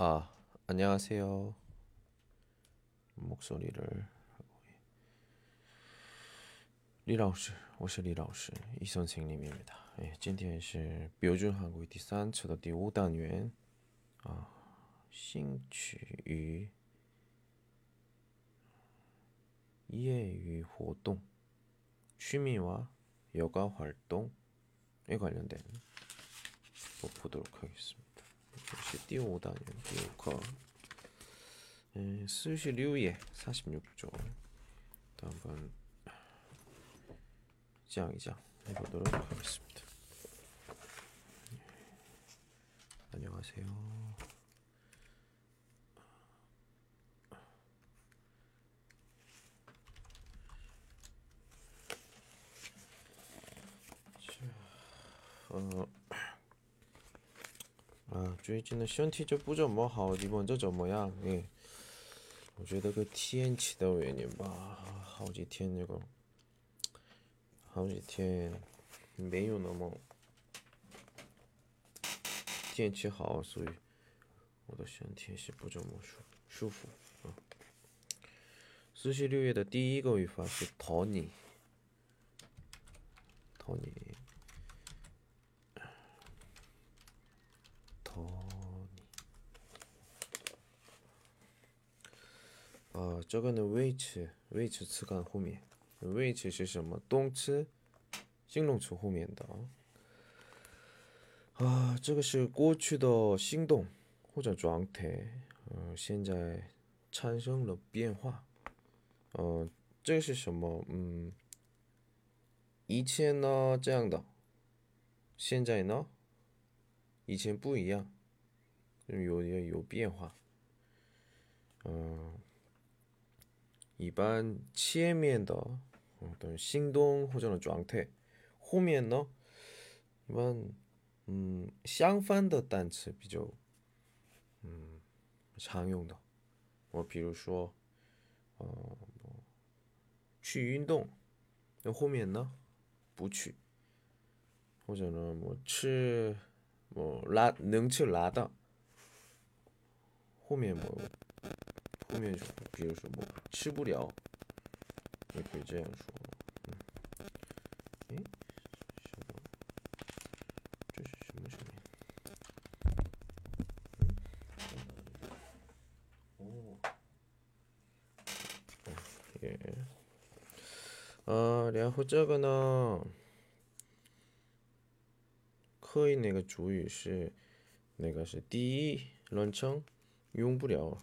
아, 안녕하세요. 목소리를 李老师，我是李老师，이 선생님입니다. 예, 今天是标准韩国第三册的第五单元啊，兴趣与业余活动 취미와 여가 활동에 관련된 뭐 보도록 하겠습니다. 역시 띄워오다 아니면 띄워오커 음, 예, 스시 류예 46조. 또 한번 이장이장 해보도록 하겠습니다. 예, 안녕하세요. 자, 어 最近的身体就不怎么好，你们这怎么样？哎，我觉得个天气的原因吧，好几天那个好几天没有那么天气好，所以我的身体是不怎么舒舒服啊。四十六页的第一个语法是讨你，讨你，这个呢，位置位置词干后面。位置是什么？动词、形容词后面的啊，这个是过去的行动或者状态，嗯，现在产生了变化，嗯，这是什么？嗯，以前呢这样的，现在呢，以前不一样，有有有变化，嗯， 一般切面的等于新东或者呢状态，后面呢一般嗯相反的单词比较嗯常用的，我比如说呃去运动，那后面呢不去，或者呢我吃我拉能吃辣的，后面我。 后面比如说뭐吃不了也可以这样说。嗯，诶，什么？这是什么声音？嗯，哦，耶。啊，然后这个呢，可以那个主语是那个是第一人称用不了，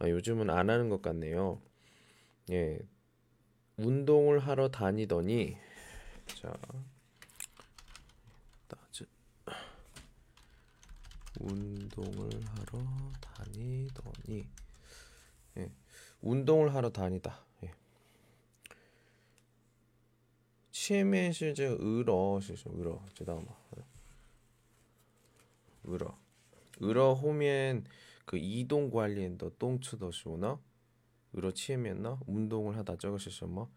아, 요즘은 안 하는 것 같네요. 예, 운동을 하러 다니더니 자 따즈 운동을 하러 다니더니 예, 운동을 하러 다니다. 예. 치매 실제 의러 실제 의러 죄다 마 의러 의러 호면 그 이동 관리엔더 똥추더시오나 으로 치면나? 운동을 하다 저것이죠 뭐?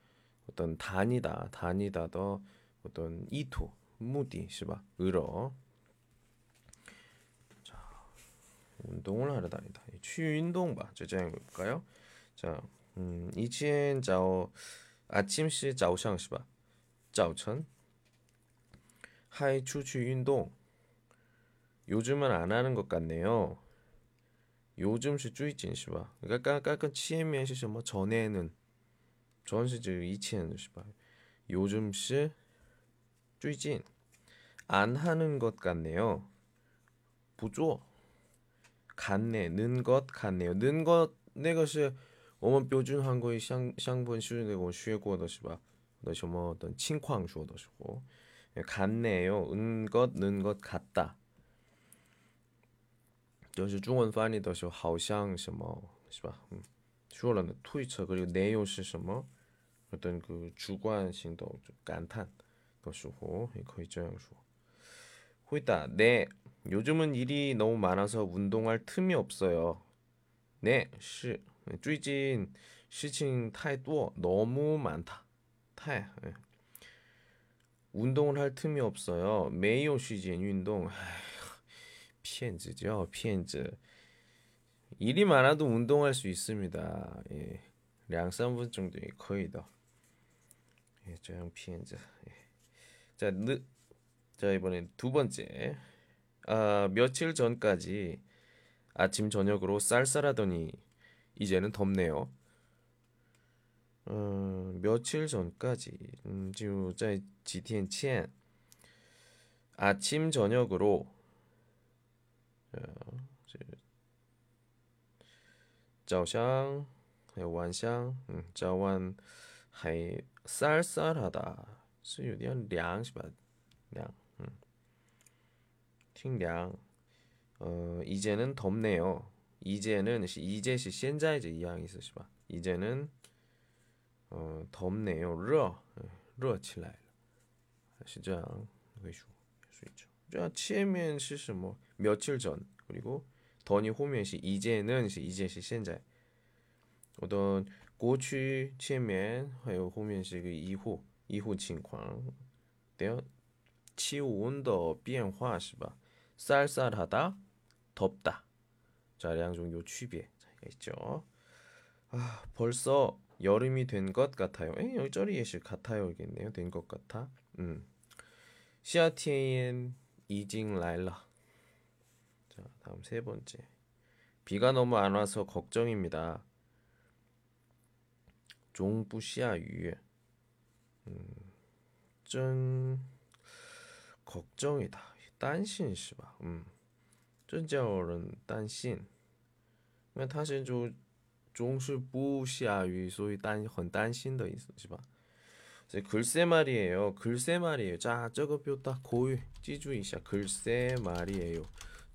어떤 단이다 단이다 더 어떤 이토 무디 시바? 으로 자 운동을 하러 다니다. 추유 운동 봐. 제장 볼까요? 자 음, 이치엔 자오 아침 시 자오샹 시바? 자오천? 하이 추추 운동. 요즘은 안 하는 것 같네요. 요즘 시 쭈이진 시바. 그러니까 까까 치에면 시 뭐 전에는 전시지 이치는 시바. 요즘 시 쭈이진 안 하는 것 같네요. 부조 같네 는 것 같네요. 는 것 내것이 我们标准 한국의 相相本是那种学过的是吧？那什么 어떤 情况说的时候 같네요. 은 것, 는 것 같다. 就是中文翻译的时候好像什么是吧？嗯，说了呢推测 그리고 내용是什么 어떤 그 주관性的 感叹的时候 거의 这样说。回答 네. 요즘은 일이 너무 많아서 운동할 틈이 없어요. 네, 是最近事情太多 너무 많다. 太 예. 운동을 할 틈이 없어요. 매일 쉬진 운동. 피엔즈죠. 피엔즈. 일이 많아도 운동할 수 있습니다. 예. 량 3분 정도 거의다. 예, 저형 피엔즈. 예. 자, 느, 자 이번엔 두 번째. 아, 며칠 전까지 아침 저녁으로 쌀쌀하더니 이제는 덥네요. 어, 며칠 전까지 음, 지금 자 GTN 前 아침 저녁으로 어, 早上晚上 음, 早晚还 쌀쌀하다 是有点凉是吧凉 음. 挺凉 어, 이제는 덥네요. 이제는 이제시 现在这一样意思是吧? 이제는 어, 덥네요. 热热起来了是这样会说수 있죠. 这前面是什么? 며칠 전 그리고 더니 후면시 이제는 이제시 现在 어떤 过去前面还有后面是个 이후 이후 情况对气温的变化是吧 쌀쌀하다 덥다 자 양종 요区别 차이가 있죠 아 벌써 여름이 된 것 같아요 에 여기 쩌리 예시 같아요겠네요 된 것 같아 음 시아티엔 이징 라일라 자 다음 세 번째 비가 너무 안 와서 걱정입니다 종부시아유 음, 真 걱정이다 担心是吧 음. 这叫人担心因为他是就总是不下雨所以担很担心的意思是吧 글쎄 말이에요. 글쎄 말이에요. 자, 这个表达 고유 记住一下. 글쎄 말이에요.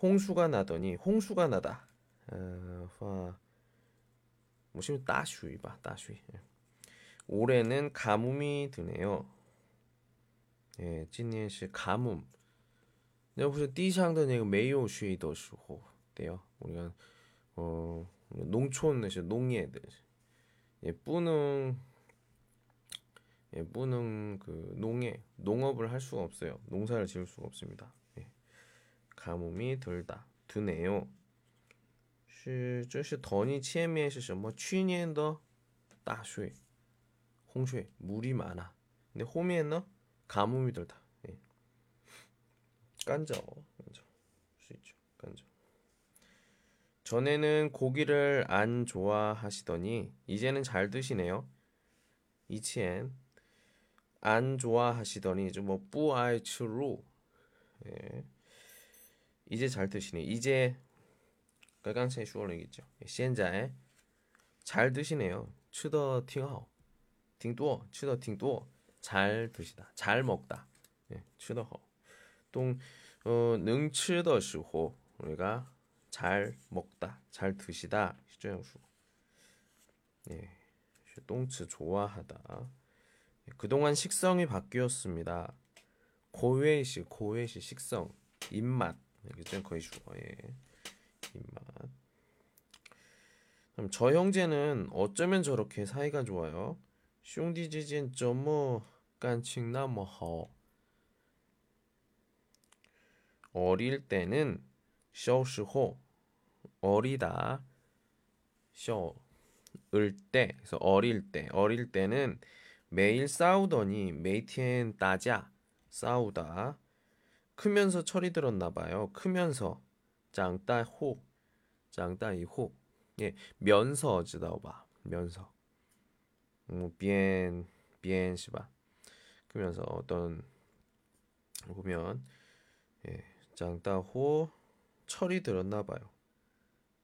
홍수가 나더니 홍수가 나다. 화 무슨 따슈이봐 따슈이. 예. 올해는 가뭄이 드네요. 예, 진년시 가뭄. 내가 무슨 띠상던 얘기 매요 쉬더시고 돼요. 우리가 어 농촌에서 농예들 예, 뿌능 예, 뿌능 그 농예 농업을 할 수가 없어요. 농사를 지을 수가 없습니다. 예. 가뭄이 들다 드네요. 是这是头一前面是什么去年的大水洪水 물이 많아. 근데 호미에는 가뭄이 들다. 깐져 깐져 수 있죠 깐져 전에는 고기를 안 좋아하시더니 이제는 잘 드시네요 이치엔 안 좋아하시더니 좀뭐 뿌아이츠루 예. 이제 잘 드시네. 이제 깡깡체 슈얼링이죠. 현재 예, 잘 드시네요. 추더 팅하오. 팅두어. 추더 팅두어. 잘 드시다. 잘 먹다. 예, 추더허. 동 어, 능치더 시호 우리가 잘 먹다, 잘 드시다. 시조형수. 예. 똥츠 좋아하다. 예, 그동안 식성이 바뀌었습니다. 고외시, 고외시 식성, 입맛, 이게 거의 죽어의 입맛. 그럼 저 형제는 어쩌면 저렇게 사이가 좋아요? 슝디지진 점무 깐칭나머허 어릴 때는 쇼시호 어리다 쇼을 때 그래서 어릴 때 어릴 때는 매일 싸우더니 메이티엔 따자 싸우다 크면서 철이 들었나 봐요. 크면서 장따 호 장따 이호 예, 면서 지다오바 면서 음, 비엔 비엔 시바 크면서 어떤 보면 예, 장따호 철이 들었나 봐요.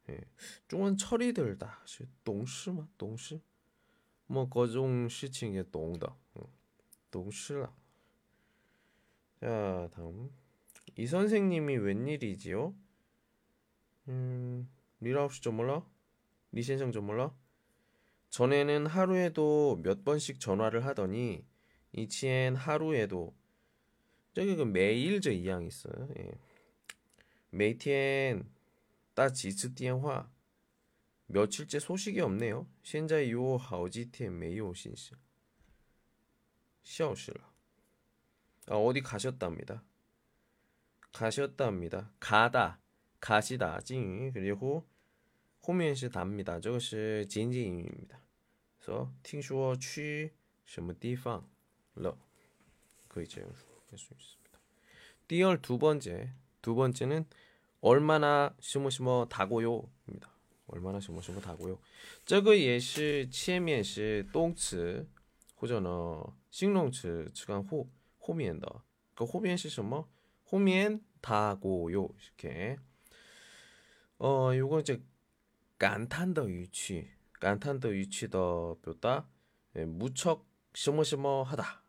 예, 중은 철이 들다. 동시마 동시 뭐 거종 시칭의 동다 동시라. 자 다음. 이 선생님이 웬일이지요? 음, 미라우스 좀 몰라? 니센생 좀 몰라? 전에는 하루에도 몇 번씩 전화를 하더니 이치엔 하루에도 저기 그 매일 저 이양 있어요. 예. 메이티엔 따지츠티엔화 며칠째 소식이 없네요. 현재 요 하우지티엔 메이오신시 샤오시라. 아 어디 가셨답니다. 가셨답니다. 가다, 가시다, 징 그리고 后面是 답니다. 这个是简简语입니다. 그래서 听说去什么地方了可以这样说할 수 있습니다. 第二두 번째, 두 번째는 얼마나 시모시모 다고요입니다. 얼마나 시모시모 다고요. 这个也是前面是动词或者呢形容词词干后后面的그后面是什么? 后面 다고요 이렇게 어 요거 이제 간탄더 유치 간탄더 유치더 뼈다 예, 무척 시모시모하다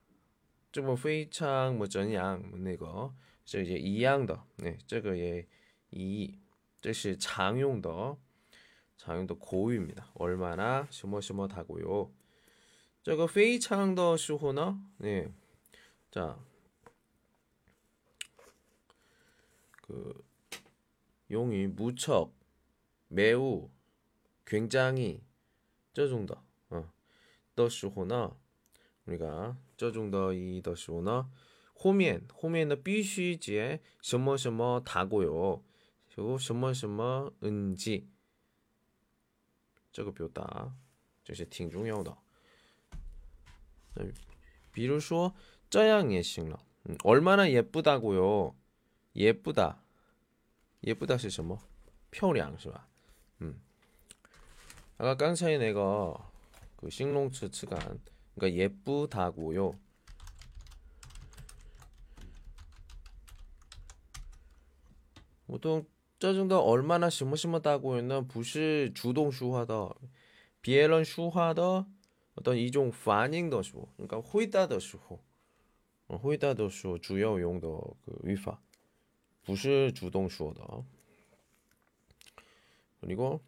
这么非常뭐怎样那个这 이제 一样的 네, 这个也一这是 常用的 常用的 고유입니다. 얼마나 시모시모하고요. 这个非常的时候呢 네. 자, 그 용이 무척 매우 굉장히 这种的 어. 的时候呢 우리가 这种的이的时候呢 后面 后面的 必须接 什么什么 다고요. 그리고 什么什么은지 这个表达这是挺重要的比如说这样也行了 음, 얼마나 예쁘다고요. 예쁘다. 예쁘다 是什么?漂亮是吧? 음. 아까 刚才 내가 그 싱롱츠 측간 그러니까 예쁘다고요. 보통 这种的 얼마나 심심하다고는 不是 주동 슈화더 비엘런 슈화더 어떤 이종 반응더 슈 그러니까 호이다더 슈호 호이다더 슈 주요 용도 그 위파 不是 주동 주어다. 그리고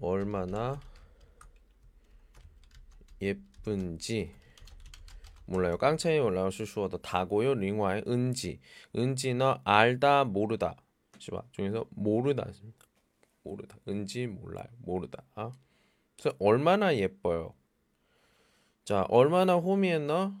얼마나 예쁜지 몰라요. 깡차에 올라오실 수어도 다고요. 링화의 은지. 은지는 알다 모르다. 시바 중에서 모르다. 모르다. 은지 몰라요. 모르다. 아? 그래서 얼마나 예뻐요. 자, 얼마나 호미했나?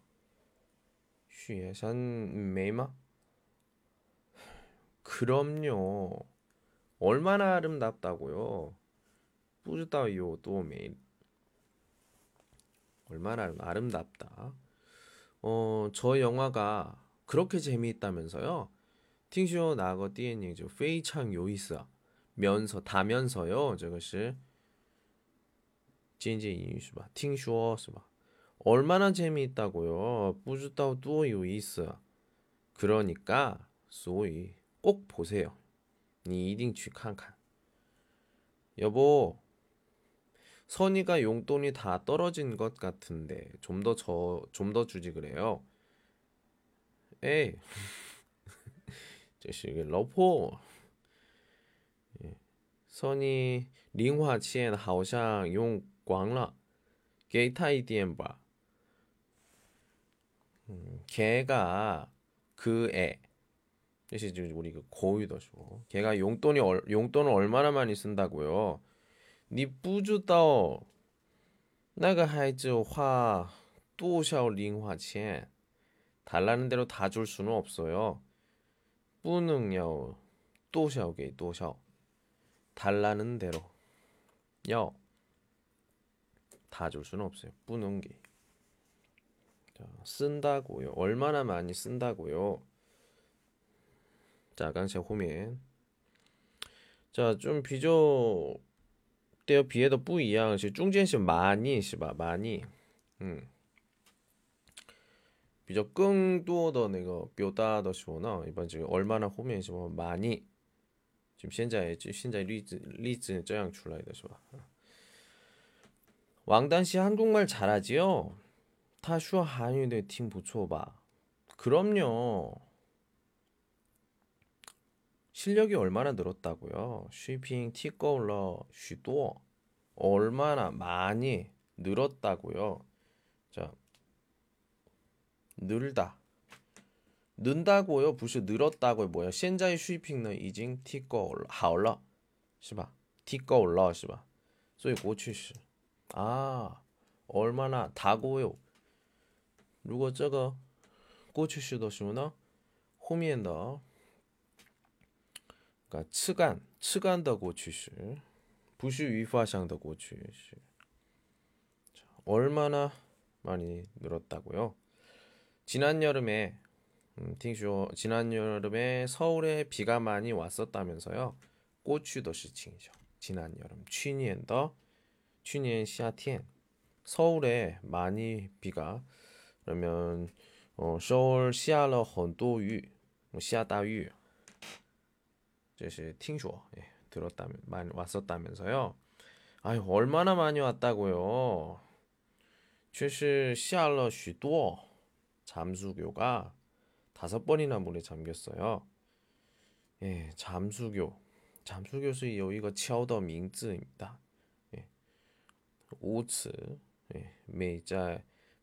예산 메마? 그럼요. 얼마나 아름답다고요. 뿌듯다요 또 매일. 얼마나 아름답다. 어, 저 영화가 그렇게 재미있다면서요. 팅쇼 나거 띠엔닝저 페이창 요이스 면서 다면서요. 저것이 진지 인슈바, 봐. 팅쇼스 봐. 얼마나 재미있다고요 不知道多有意思 그러니까 所以꼭 보세요 你一定去看看 여보 선이가 용돈이 다 떨어진 것 같은데 좀 더 저 좀 더 주지 그래요 에이 这是一个老婆。 예. 선이 零花钱好像用光了给他一点吧 걔가 그 애. 역시 지금 우리 그 고유도시고. 걔가 용돈이 얼, 용돈을 얼마나 많이 쓴다고요? 你不知道. 那个孩子花多少零花钱. 달라는 대로 다 줄 수는 없어요. 뿌능요. 또샤오게 또샤오. 달라는 대로. 요. 다 줄 수는 없어요. 뿌능게. 자, 쓴다고요. 얼마나 많이 쓴다고요. 자, 刚才后面 자, 좀 비교 对别的不一样是中间是 많이 是吧? 많이. 음. 比较更多的那个表达的时候呢，一般这个 얼마나 后面什么 많이 就现在就现在例子例子这样出来的是吧？王丹 씨 한국말 잘하지요? 他说韩语的挺不错吧? 그럼요. 실력이 얼마나 늘었다고요? 쉬핑 티꺼울러 쉬도 얼마나 많이 늘었다고요? 자, 늘다. 는다고요? 不是 늘었다고요. 뭐야? 现在 쉬핑은 이징 티꺼울러 하올러. 是吧? 티꺼울러 是吧? 所以过去式. 아, 얼마나 다고요? 如果这个过去式的时候呢，后面的 그러니까 측간, 측간의 过去式不是语法上的过去式. 얼마나 많이 늘었다고요? 지난 여름에 음, 팅쇼 지난 여름에 서울에 비가 많이 왔었다면서요. 꼬추더시칭이죠. 지난 여름, 去年的去年夏天 서울에 많이 비가 그러면 어, 서울 下了很多雨,下大雨. 这是听说 예, 들었다면 많이 왔었다면서요. 아유 얼마나 많이 왔다고요. 确实下了许多 잠수교가 다섯 번이나 물에 잠겼어요. 예, 잠수교. 잠수교是 여기가 敲的名字입니다. 예. 五次. 예, 每在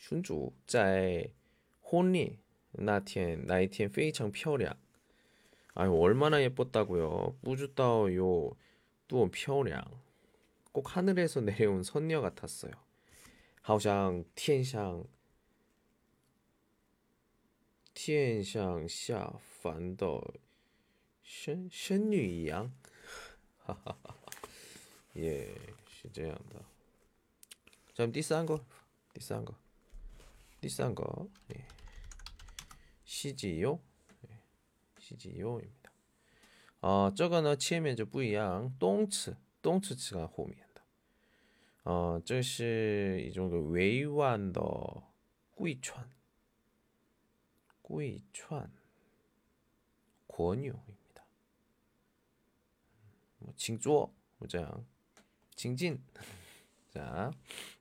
순주 在婚礼那天那一天非常漂亮. 아유, 얼마나 예뻤다고요? 뿌주다요 또 漂亮.꼭 하늘에서 내려온 선녀 같았어요. 好像天上下凡的仙仙女一样，也是这样的。像第三个，第三个， 비싼 거 예. CGO 예. CGO입니다. 어, 아, 저거는 치면저 부양 똥츠 똥츠츠가 호미한다. 어, 저시 이 정도 외환더 꾸이천 꾸이천 권유입니다. 음, 뭐 징조 뭐장 징진 자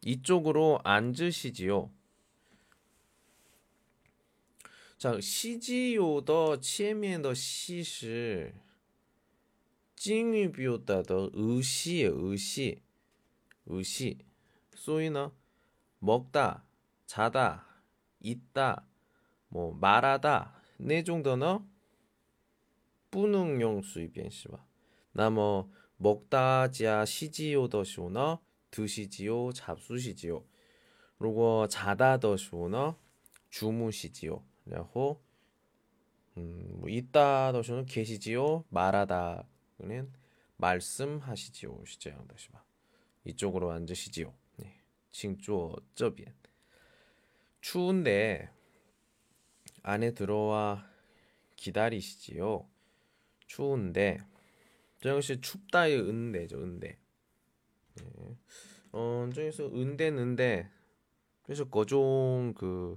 이쪽으로 앉으시지요. 자， 시지요的前面的시是敬语表达的의시 의 시。 의시 소이너 먹다 자다 있다 뭐 말하다 네 정도는 뿌능용 수입변시바 나뭐 먹다지야 시지요 더시오너 드시지요 잡수시지요 그리고 자다 더시오너 주무시지요 그리고 음. 네. 칭조 저변. 추운데 안에 들어와 기다리시지요. 추운데 저것이 춥다의 은대죠. 은대. 네. 어, 저기서 은대는데 그래서 거종 그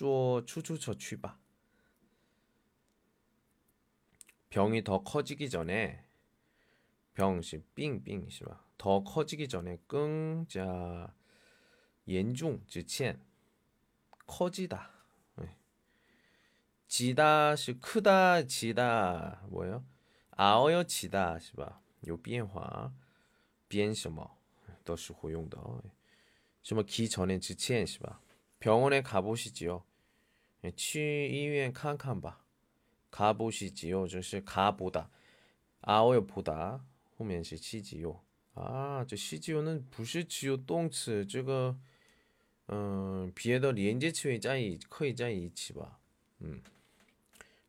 坐出租车去吧. 병이 더 커지기 전에 병시 빙빙 시바 더 커지기 전에 끙자 연중 지첸 커지다 네. 지다시 크다 지다 뭐예요? 아어여 지다 시바 요 변화 变什么都是会用的什么기 전에 지첸 시바 병원에 가보시지요. 예, 去医院看看吧. 가보시지요. 就是 가보다. 아오요 보다. 后面是 시지요. 아, 저 시지요는 不是只有动词这个 음, 别的连接词语在可以在一起吧. 음.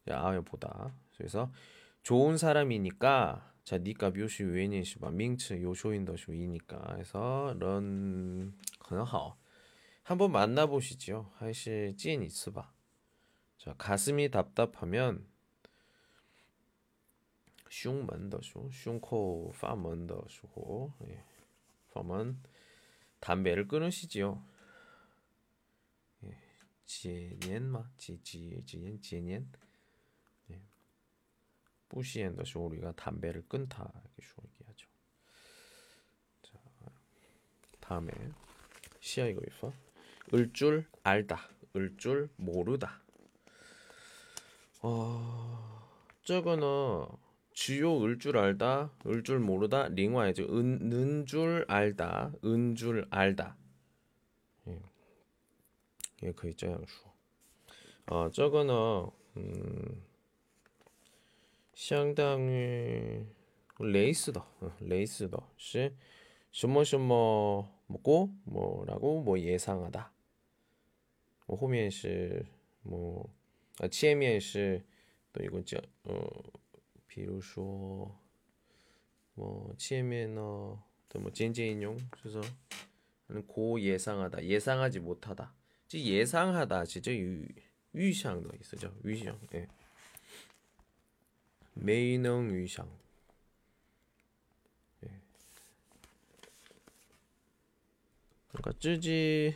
아오요 보다. 그래서 좋은 사람이니까 자, 니까 묘시 외인이시바 밍츠 요쇼인더쇼이니까 해서 런 很好 한번 만나보시죠. 하이시 찐 있으바. 자, 가슴이 답답하면 슝먼더쇼, 슝코 파먼더쇼, 예. 파먼 담배를 끊으시지요. 예. 지년마, 지지, 지년, 지년. 예. 뿌시엔더쇼 우리가 담배를 끊다 이렇게 얘기하죠. 자, 다음에 시야 이거 있어. 을줄 알다, 을 줄 모르다. 어, 저거는 주요 을줄 알다, 을줄 모르다, 링와이죠. 은, 는줄 알다, 은줄 알다. 예, 예, 可以这样说. 어, 저거는 음, 相当于 레이스다, 어, 레이스다. 是什么什么 먹고 뭐라고 뭐 예상하다. 뭐 호면是 뭐 아, 前面是또 이거 저 어, 比如说뭐前面呢또뭐间接인용 그래서 고 예상하다 예상하지 못하다 즉 예상하다 진짜 유, 위상도 있어죠 위상 예. 메이능 위상 그러니까 쯔지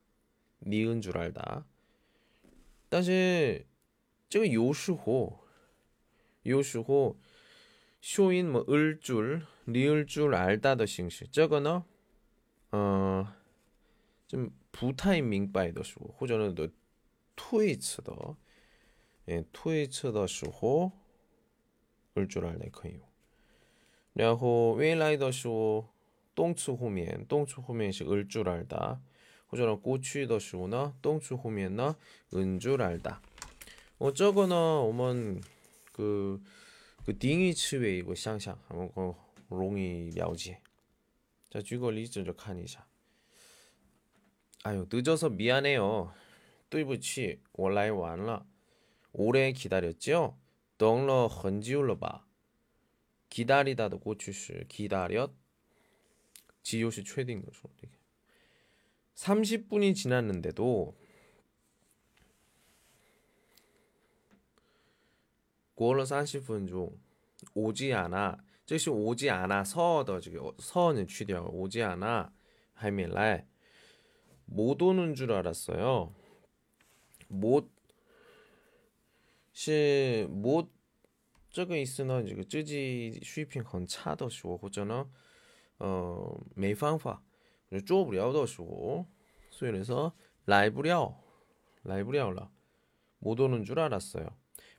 니은 줄 알다. 但是这个有时候有时候 쇼인 뭐 을줄, 리을줄 알다的 形式. 这个呢 어, 좀 不太明白的时候或者呢 推辞的 예, 推辞的时候 을줄 알다 可以然后未来的时候动词 후면, 动词 후면이 을줄 알다. 호전한 꼬치 더시오나 똥추 호미엔나 은줄 알다. 어쩌거나 오먼 그 그 딩이 치웨 이거 뭐 샹샹 한번 그 롱이 려지 자 주거 리즈 좀 칸이자. 아유 늦어서 미안해요. 뚜이부치 원라이 완라. 오래 기다렸죠 덩러 헌지울러 봐. 기다리다도 고추시 기다렸. 지요시 최딩 거죠. 30분이 지났는데도 过了 30분 중 오지 않아. 这是 오지 않아서的 서는 취掉오지 않아. 还没来.못 오는 줄 알았어요. 못是 못, 这个意思呢，这个自己水平很差的时候，或者呢，呃没方法 做不了的时候所以说来不了来不了了못 오는 줄 알았어요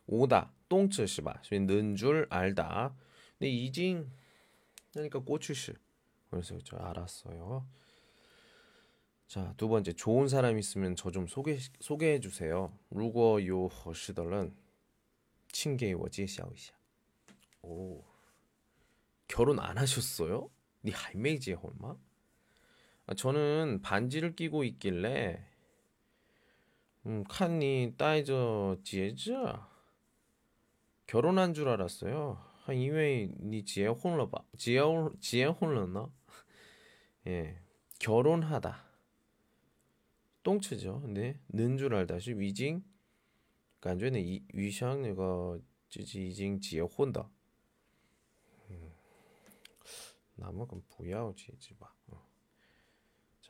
오다 动词是吧所以는 줄 알다 근데 已经 그러니까 꼬추시. 그래서 저 알았어요. 자, 두 번째 좋은 사람 있으면 저 좀 소개 소개해 주세요. 如果有合适的人请给我介绍一下. 오. 결혼 안 하셨어요? 니 할매지 얼마? 아, 저는 반지를 끼고 있길래 음, 칸이 따이저 지에즈 결혼한 줄 알았어요. 한 이외에 니 지에 혼러봐 지에 지에 혼러나 예 결혼하다 똥치죠. 네 는줄 알다시 위징 간주는 네, 위샹 이거 지지 이징 지에 혼다. 나만 그럼 부야오 지지 봐. 어.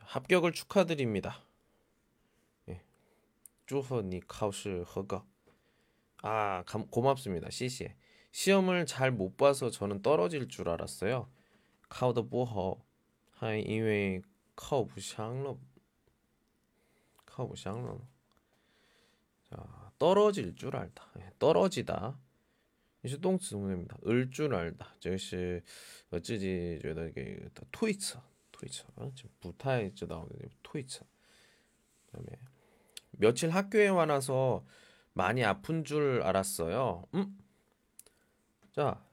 자, 합격을 축하드립니다. 예. 祝贺你考试合格. 아, 감, 고맙습니다. 시시. 시험을 잘 못 봐서 저는 떨어질 줄 알았어요. 考得不好还因为靠不上了靠不上了 자, 떨어질 줄 알다. 예, 떨어지다. 是动词动词입니다. 을줄 알다. 这是我自己觉得给推测 토이처 어, 지금 부타에서 나오는데 토이처 그다음에 며칠 학교에 와나서 많이 아픈 줄 알았어요. 음? 자,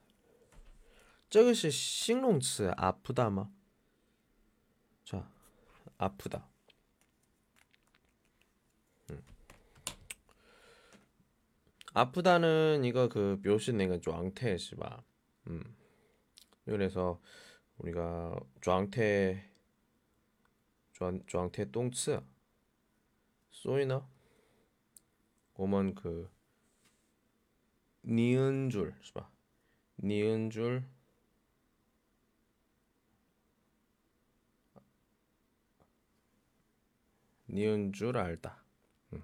저것이 싱롱츠 아프다마. 자, 아프다. 음. 아프다는 이거 그 묘신 내가 좀 앙태시바. 음. 그래서 우리가 조항태 조항, 조항태 똥츠 소이나 오먼 그 니은 줄 봐. 니은 줄 니은 줄 알다. 음.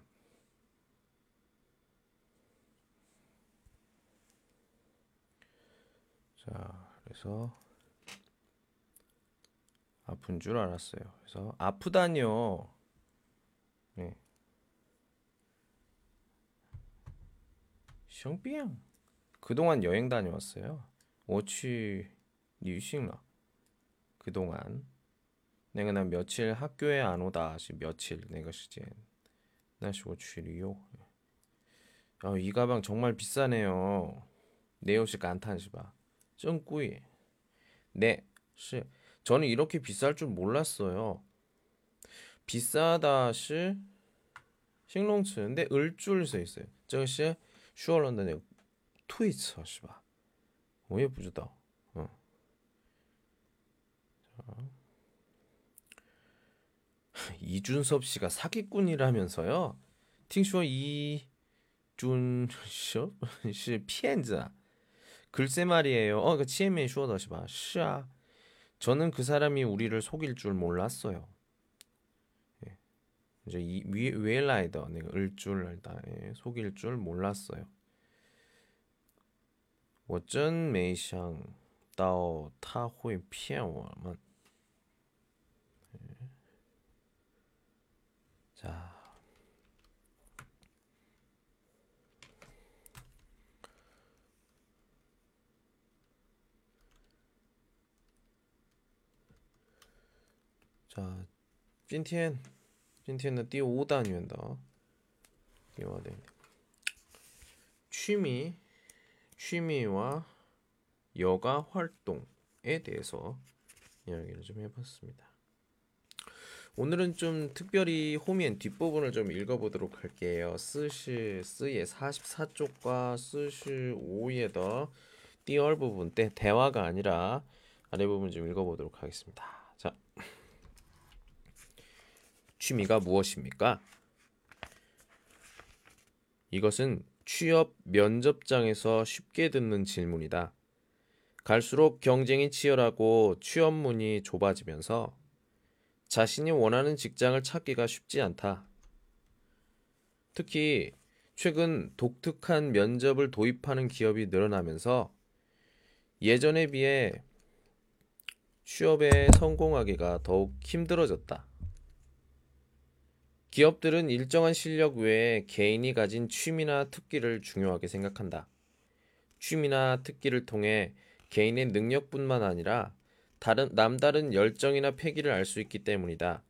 자, 그래서 아픈 줄 알았어요. 그래서 아프다니요. 네. 셩비앙. 그동안 여행 다녀왔어요. 워치 뉴싱라. 그동안 내가 난 며칠 학교에 안 오다. 시 며칠 내가 시즌. 나시 워치리요. 아, 이 가방 정말 비싸네요. 내옷이 간탄시바. 쩐꾸이. 네, 시 저는 이렇게 비쌀 줄 몰랐어요. 비싸다시 싱롱츠인데 을줄 써 있어요. 저것이 슈얼런던의 트위츠 시바. 오 예쁘다. 어. 이준섭 씨가 사기꾼이라면서요. 팅슈어 이준섭 씨 피엔자. 글쎄 말이에요. 어, 그러니까 치에메 슈어다시바. 시아. 저는 그 사람이 우리를 속일 줄 몰랐어요. 예. 이제 이 웨라이더 내가 을줄 알다. 예. 속일 줄 몰랐어요. 我真没想到他会骗我们. 예. 자, 자, 今天今天的第五单元的第五单元 취미 취미와 여가 활동에 대해서 이야기를 좀 해봤습니다. 오늘은 좀 특별히 호미엔 뒷부분을 좀 읽어보도록 할게요. 스시 스의 44쪽과 스시 5의 더 띠얼 부분 때 대화가 아니라 아래 부분 좀 읽어보도록 하겠습니다. 취미가 무엇입니까? 이것은 취업 면접장에서 쉽게 듣는 질문이다. 갈수록 경쟁이 치열하고 취업문이 좁아지면서 자신이 원하는 직장을 찾기가 쉽지 않다. 특히 최근 독특한 면접을 도입하는 기업이 늘어나면서 예전에 비해 취업에 성공하기가 더욱 힘들어졌다. 기업들은 일정한 실력 외에 개인이 가진 취미나 특기를 중요하게 생각한다. 취미나 특기를 통해 개인의 능력뿐만 아니라 다른 남다른 열정이나 패기를 알 수 있기 때문이다.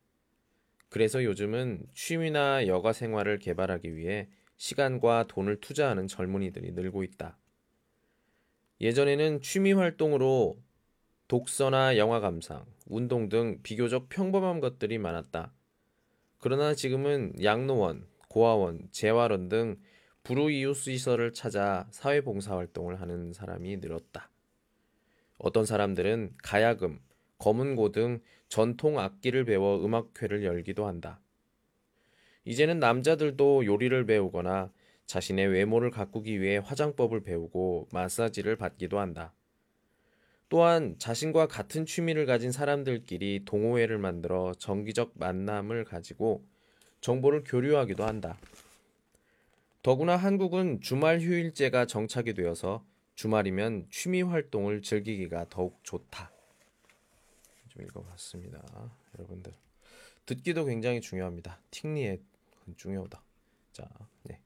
그래서 요즘은 취미나 여가 생활을 개발하기 위해 시간과 돈을 투자하는 젊은이들이 늘고 있다. 예전에는 취미 활동으로 독서나 영화 감상, 운동 등 비교적 평범한 것들이 많았다. 그러나 지금은 양로원, 고아원, 재활원 등 불우이웃 시설을 찾아 사회봉사 활동을 하는 사람이 늘었다. 어떤 사람들은 가야금, 검은고 등 전통 악기를 배워 음악회를 열기도 한다. 이제는 남자들도 요리를 배우거나 자신의 외모를 가꾸기 위해 화장법을 배우고 마사지를 받기도 한다. 또한 자신과 같은 취미를 가진 사람들끼리 동호회를 만들어 정기적 만남을 가지고 정보를 교류하기도 한다. 더구나 한국은 주말 휴일제가 정착이 되어서 주말이면 취미 활동을 즐기기가 더욱 좋다. 좀 읽어봤습니다. 여러분들 듣기도 굉장히 중요합니다. 틱니에 중요하다. 자, 네.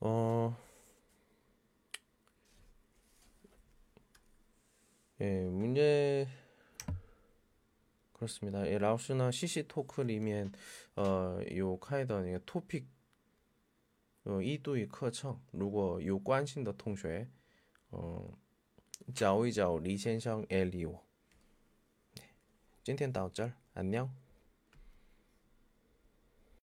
어, 예, 문제 그렇습니다. 예, 라오스나 CC 토크 里面 呃有开的那个 topic 呃一对课程，如果有关心的同学，嗯、找一找李先生 엘리오。今天到这儿，안녕。